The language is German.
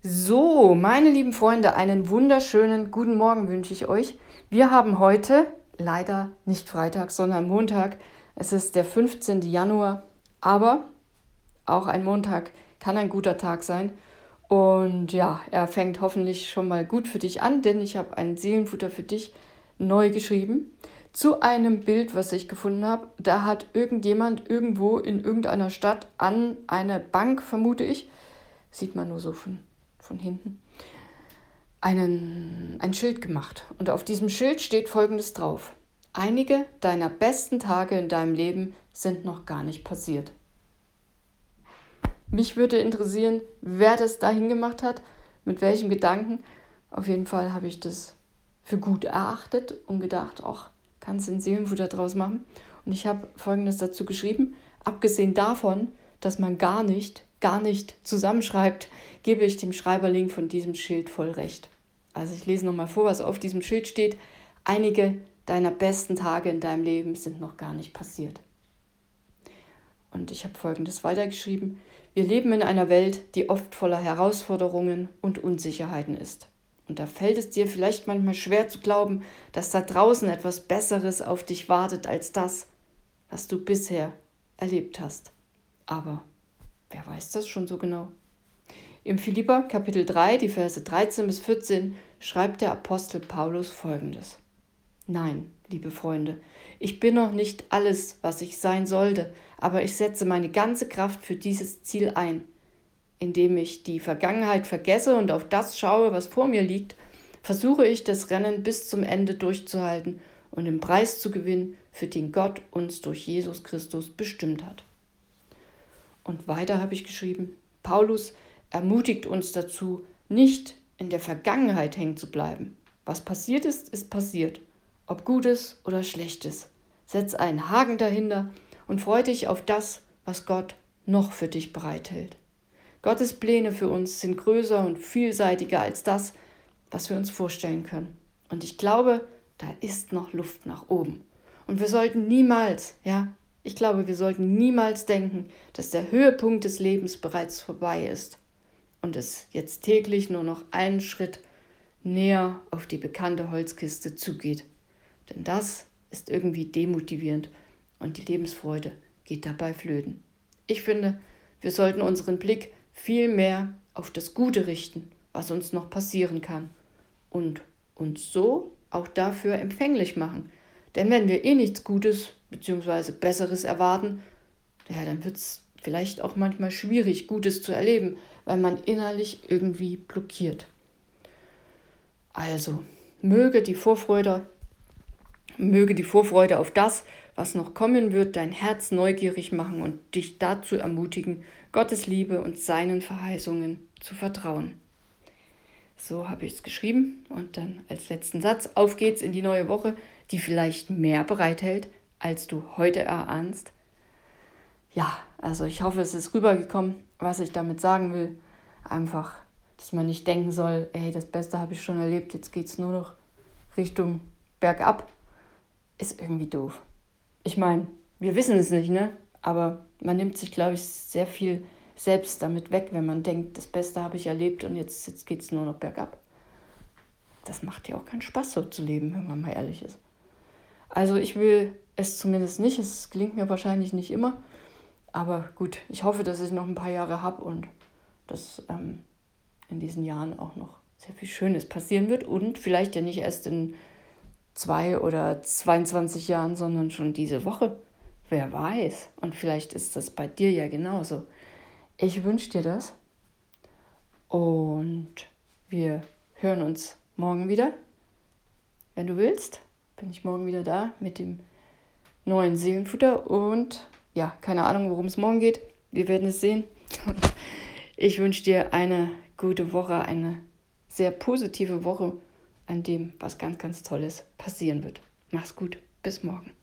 So, meine lieben Freunde, einen wunderschönen guten Morgen wünsche ich euch. Wir haben heute leider nicht Freitag, sondern Montag. Es ist der 15. Januar, aber auch ein Montag kann ein guter Tag sein. Und ja, er fängt hoffentlich schon mal gut für dich an, denn ich habe ein Seelenfutter für dich neu geschrieben zu einem Bild, was ich gefunden habe. Da hat irgendjemand irgendwo in irgendeiner Stadt an eine Bank, vermute ich, sieht man nur so von, von hinten, einen, ein Schild gemacht. Und auf diesem Schild steht Folgendes drauf. Einige deiner besten Tage in deinem Leben sind noch gar nicht passiert. Mich würde interessieren, wer das dahin gemacht hat, mit welchem Gedanken. Auf jeden Fall habe ich das für gut erachtet und gedacht, ach, kannst ein Seelenfutter draus machen. Und ich habe Folgendes dazu geschrieben. Abgesehen davon, dass man gar nicht, gar nicht zusammenschreibt, gebe ich dem Schreiberling von diesem Schild voll recht. Also ich lese nochmal vor, was auf diesem Schild steht. Einige deiner besten Tage in deinem Leben sind noch gar nicht passiert. Und ich habe Folgendes weitergeschrieben. Wir leben in einer Welt, die oft voller Herausforderungen und Unsicherheiten ist. Und da fällt es dir vielleicht manchmal schwer zu glauben, dass da draußen etwas Besseres auf dich wartet als das, was du bisher erlebt hast. Aber wer weiß das schon so genau? Im Philipper Kapitel 3, die Verse 13 bis 14, schreibt der Apostel Paulus folgendes. Nein, liebe Freunde, ich bin noch nicht alles, was ich sein sollte, aber ich setze meine ganze Kraft für dieses Ziel ein. Indem ich die Vergangenheit vergesse und auf das schaue, was vor mir liegt, versuche ich das Rennen bis zum Ende durchzuhalten und den Preis zu gewinnen, für den Gott uns durch Jesus Christus bestimmt hat. Und weiter habe ich geschrieben, Paulus ermutigt uns dazu, nicht in der Vergangenheit hängen zu bleiben. Was passiert ist, ist passiert, ob Gutes oder Schlechtes. Setz einen Haken dahinter und freu dich auf das, was Gott noch für dich bereithält. Gottes Pläne für uns sind größer und vielseitiger als das, was wir uns vorstellen können. Und ich glaube, da ist noch Luft nach oben. Und wir sollten niemals, ja, ich glaube, wir sollten niemals denken, dass der Höhepunkt des Lebens bereits vorbei ist und es jetzt täglich nur noch einen Schritt näher auf die bekannte Holzkiste zugeht. Denn das ist irgendwie demotivierend und die Lebensfreude geht dabei flöten. Ich finde, wir sollten unseren Blick viel mehr auf das Gute richten, was uns noch passieren kann und uns so auch dafür empfänglich machen. Denn wenn wir eh nichts Gutes bzw. Besseres erwarten, ja, dann wird es vielleicht auch manchmal schwierig, Gutes zu erleben, weil man innerlich irgendwie blockiert. Also, möge die Vorfreude, möge die Vorfreude auf das, was noch kommen wird, dein Herz neugierig machen und dich dazu ermutigen, Gottes Liebe und seinen Verheißungen zu vertrauen. So habe ich es geschrieben und dann als letzten Satz, auf geht's in die neue Woche, die vielleicht mehr bereithält, als du heute erahnst. Ja, also ich hoffe, es ist rübergekommen, was ich damit sagen will. Einfach, dass man nicht denken soll, ey, das Beste habe ich schon erlebt, jetzt geht es nur noch Richtung bergab. Ist irgendwie doof. Ich meine, wir wissen es nicht, ne? Aber man nimmt sich, glaube ich, sehr viel selbst damit weg, wenn man denkt, das Beste habe ich erlebt und jetzt, jetzt geht es nur noch bergab. Das macht ja auch keinen Spaß, so zu leben, wenn man mal ehrlich ist. Also ich will es zumindest nicht. Es gelingt mir wahrscheinlich nicht immer. Aber gut, ich hoffe, dass ich noch ein paar Jahre habe und dass ähm, in diesen Jahren auch noch sehr viel Schönes passieren wird und vielleicht ja nicht erst in zwei oder 22 Jahren, sondern schon diese Woche. Wer weiß. Und vielleicht ist das bei dir ja genauso. Ich wünsche dir das. Und wir hören uns morgen wieder. Wenn du willst, bin ich morgen wieder da mit dem neuen Seelenfutter. Und ja, keine Ahnung, worum es morgen geht. Wir werden es sehen. Ich wünsche dir eine gute Woche, eine sehr positive Woche an dem was ganz, ganz Tolles passieren wird. Mach's gut, bis morgen.